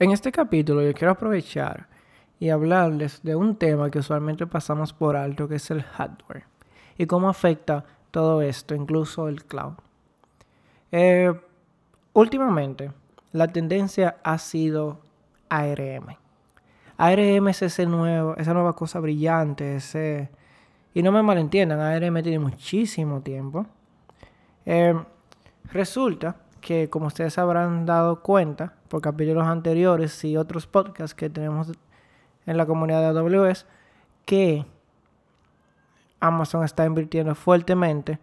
En este capítulo yo quiero aprovechar y hablarles de un tema que usualmente pasamos por alto, que es el hardware, y cómo afecta todo esto, incluso el cloud. Eh, últimamente, la tendencia ha sido ARM. ARM es ese nuevo, esa nueva cosa brillante, ese... Y no me malentiendan, ARM tiene muchísimo tiempo. Eh, resulta que como ustedes habrán dado cuenta por capítulos anteriores y otros podcasts que tenemos en la comunidad de AWS, que Amazon está invirtiendo fuertemente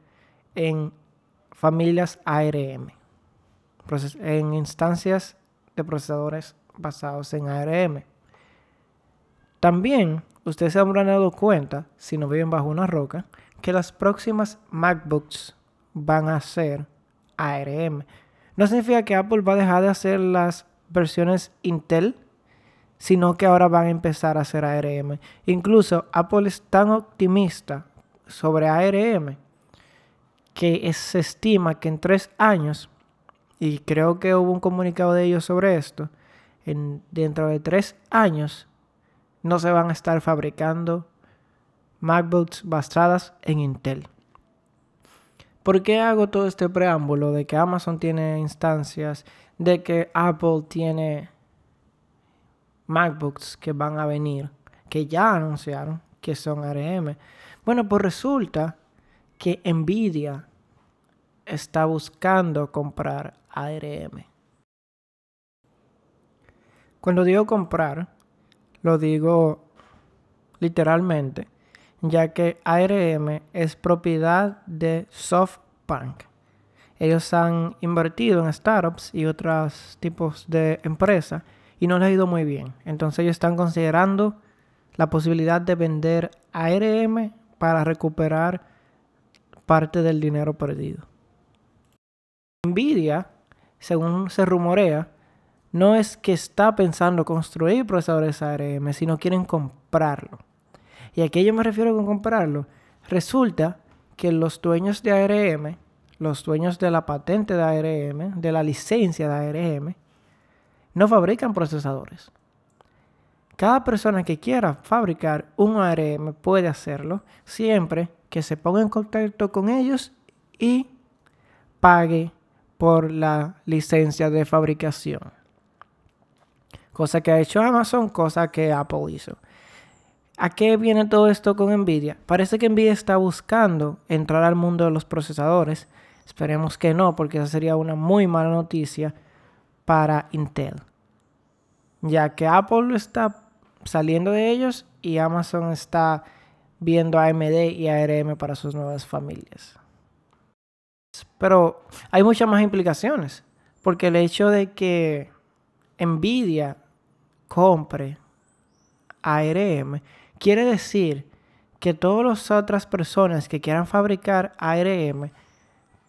en familias ARM, en instancias de procesadores basados en ARM. También ustedes se habrán dado cuenta, si no viven bajo una roca, que las próximas MacBooks van a ser ARM. No significa que Apple va a dejar de hacer las versiones Intel, sino que ahora van a empezar a hacer ARM. Incluso Apple es tan optimista sobre ARM que se estima que en tres años, y creo que hubo un comunicado de ellos sobre esto, en, dentro de tres años no se van a estar fabricando MacBooks basadas en Intel. ¿Por qué hago todo este preámbulo de que Amazon tiene instancias, de que Apple tiene MacBooks que van a venir, que ya anunciaron que son ARM? Bueno, pues resulta que Nvidia está buscando comprar ARM. Cuando digo comprar, lo digo literalmente ya que ARM es propiedad de SoftBank. Ellos han invertido en startups y otros tipos de empresas y no les ha ido muy bien. Entonces ellos están considerando la posibilidad de vender ARM para recuperar parte del dinero perdido. Nvidia, según se rumorea, no es que está pensando construir procesadores ARM, sino quieren comprarlo. ¿Y a qué yo me refiero con comprarlo? Resulta que los dueños de ARM, los dueños de la patente de ARM, de la licencia de ARM, no fabrican procesadores. Cada persona que quiera fabricar un ARM puede hacerlo siempre que se ponga en contacto con ellos y pague por la licencia de fabricación. Cosa que ha hecho Amazon, cosa que Apple hizo. ¿A qué viene todo esto con Nvidia? Parece que Nvidia está buscando entrar al mundo de los procesadores. Esperemos que no, porque esa sería una muy mala noticia para Intel. Ya que Apple está saliendo de ellos y Amazon está viendo AMD y ARM para sus nuevas familias. Pero hay muchas más implicaciones, porque el hecho de que Nvidia compre ARM Quiere decir que todas las otras personas que quieran fabricar ARM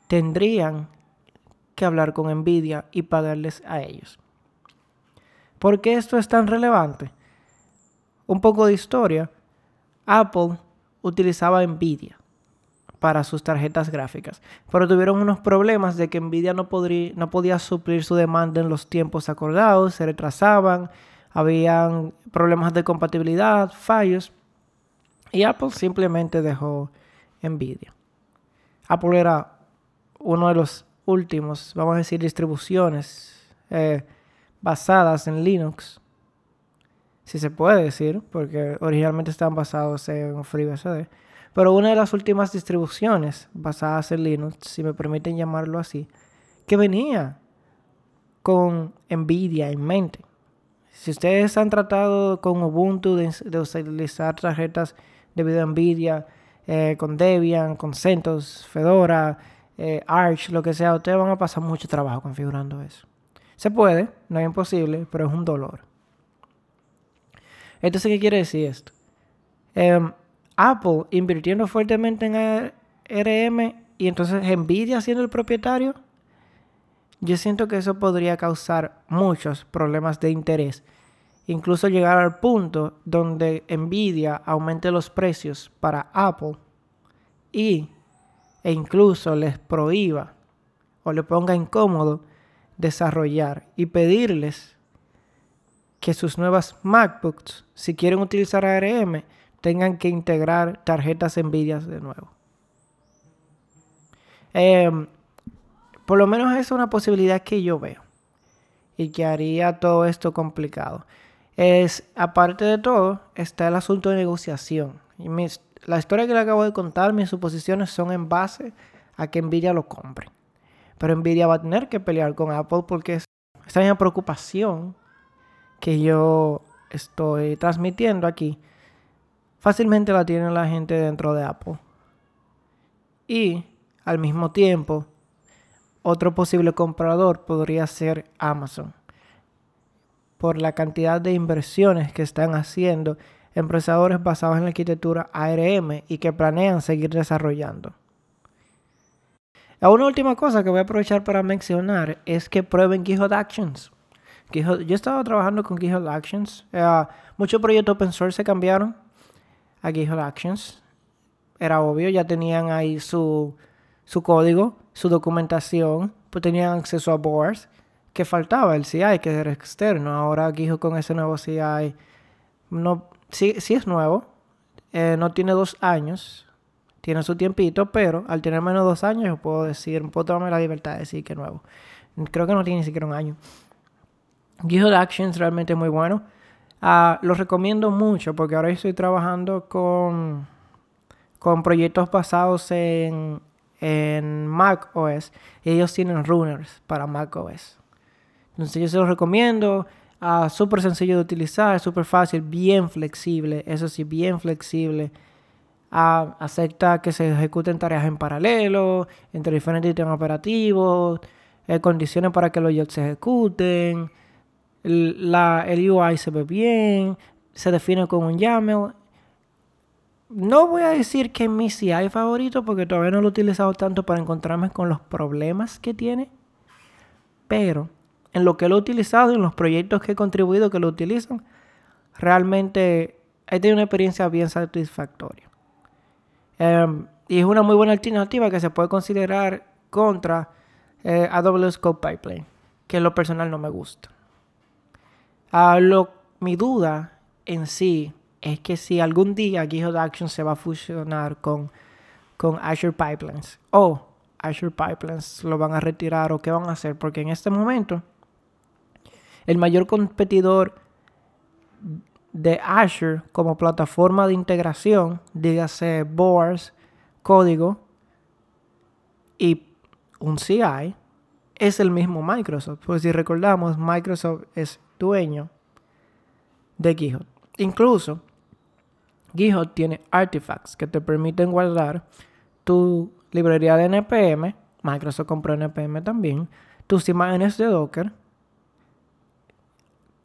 tendrían que hablar con Nvidia y pagarles a ellos. ¿Por qué esto es tan relevante? Un poco de historia. Apple utilizaba Nvidia para sus tarjetas gráficas, pero tuvieron unos problemas de que Nvidia no, podría, no podía suplir su demanda en los tiempos acordados, se retrasaban, habían problemas de compatibilidad, fallos, y Apple simplemente dejó Nvidia. Apple era uno de los últimos, vamos a decir, distribuciones eh, basadas en Linux, si se puede decir, porque originalmente estaban basados en FreeBSD, pero una de las últimas distribuciones basadas en Linux, si me permiten llamarlo así, que venía con Nvidia en mente. Si ustedes han tratado con Ubuntu de, utilizar tarjetas de video Nvidia, eh, con Debian, con CentOS, Fedora, eh, Arch, lo que sea, ustedes van a pasar mucho trabajo configurando eso. Se puede, no es imposible, pero es un dolor. Entonces, ¿qué quiere decir esto? Em, Apple invirtiendo fuertemente en ARM y entonces Nvidia siendo el propietario yo siento que eso podría causar muchos problemas de interés, incluso llegar al punto donde Nvidia aumente los precios para Apple y, e incluso les prohíba o le ponga incómodo desarrollar y pedirles que sus nuevas MacBooks, si quieren utilizar ARM, tengan que integrar tarjetas Nvidia de nuevo. Em, por lo menos es una posibilidad que yo veo y que haría todo esto complicado. Es, aparte de todo, está el asunto de negociación. Y la historia que le acabo de contar, mis suposiciones son en base a que Nvidia lo compre. Pero Nvidia va a tener que pelear con Apple porque es esta misma preocupación que yo estoy transmitiendo aquí, fácilmente la tiene la gente dentro de Apple. Y al mismo tiempo, otro posible comprador podría ser Amazon. Por la cantidad de inversiones que están haciendo en basados en la arquitectura ARM y que planean seguir desarrollando. Una última cosa que voy a aprovechar para mencionar es que prueben GitHub Actions. yo estaba trabajando con GitHub Actions. Eh, muchos proyectos open source se cambiaron a GitHub Actions. Era obvio, ya tenían ahí su, su código, su documentación, pues tenían acceso a boards. Que faltaba el CI, que era externo. Ahora GitHub con ese nuevo CI, no, sí, sí es nuevo. Eh, no tiene dos años tiene su tiempito, pero al tener menos de dos años, yo puedo decir, puedo tomarme la libertad de decir que es nuevo. Creo que no tiene ni siquiera un año. GitHub Actions realmente es muy bueno. Uh, lo recomiendo mucho porque ahora estoy trabajando con, con proyectos basados en, en Mac OS ellos tienen runners para Mac OS. Entonces yo se los recomiendo. Uh, súper sencillo de utilizar, súper fácil, bien flexible. Eso sí, bien flexible acepta que se ejecuten tareas en paralelo, entre diferentes sistemas operativos, eh, condiciones para que los jobs se ejecuten, el, la, el UI se ve bien, se define con un YAML. No voy a decir que es mi CI favorito porque todavía no lo he utilizado tanto para encontrarme con los problemas que tiene, pero en lo que lo he utilizado, en los proyectos que he contribuido que lo utilizan, realmente he tenido una experiencia bien satisfactoria. Em, y es una muy buena alternativa que se puede considerar contra eh, AWS Code Pipeline, que en lo personal no me gusta. Lo, mi duda en sí es que si algún día GitHub Action se va a fusionar con, con Azure Pipelines o Azure Pipelines lo van a retirar o qué van a hacer, porque en este momento el mayor competidor de Azure como plataforma de integración, dígase boards, código y un CI, es el mismo Microsoft. Pues si recordamos, Microsoft es dueño de GitHub. Incluso, GitHub tiene artifacts que te permiten guardar tu librería de NPM. Microsoft compró NPM también. Tus imágenes de Docker.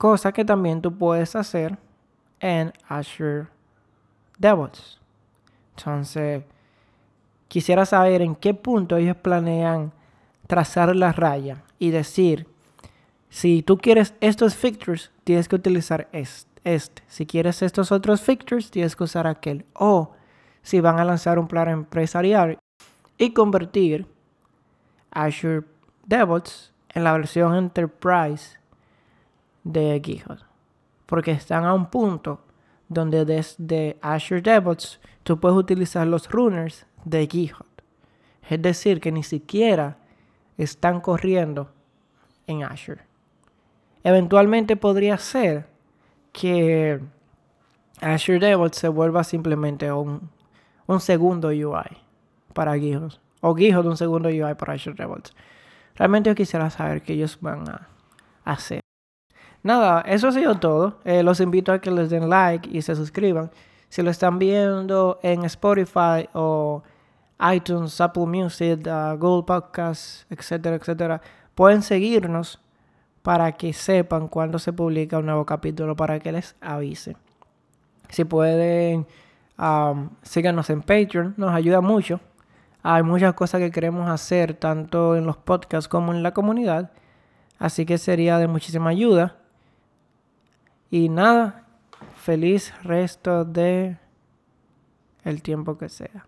Cosa que también tú puedes hacer en Azure DevOps. Entonces, quisiera saber en qué punto ellos planean trazar la raya y decir, si tú quieres estos features, tienes que utilizar este. Si quieres estos otros features, tienes que usar aquel. O si van a lanzar un plan empresarial y convertir Azure DevOps en la versión Enterprise de GitHub porque están a un punto donde desde Azure DevOps tú puedes utilizar los runners de GitHub. Es decir, que ni siquiera están corriendo en Azure. Eventualmente podría ser que Azure DevOps se vuelva simplemente un, un segundo UI para GitHub. O GitHub un segundo UI para Azure DevOps. Realmente yo quisiera saber qué ellos van a hacer. Nada, eso ha sido todo. Eh, los invito a que les den like y se suscriban. Si lo están viendo en Spotify o iTunes, Apple Music, uh, Google Podcasts, etcétera, etcétera, pueden seguirnos para que sepan cuando se publica un nuevo capítulo, para que les avise. Si pueden, um, síganos en Patreon, nos ayuda mucho. Hay muchas cosas que queremos hacer, tanto en los podcasts como en la comunidad. Así que sería de muchísima ayuda. Y nada, feliz resto de el tiempo que sea.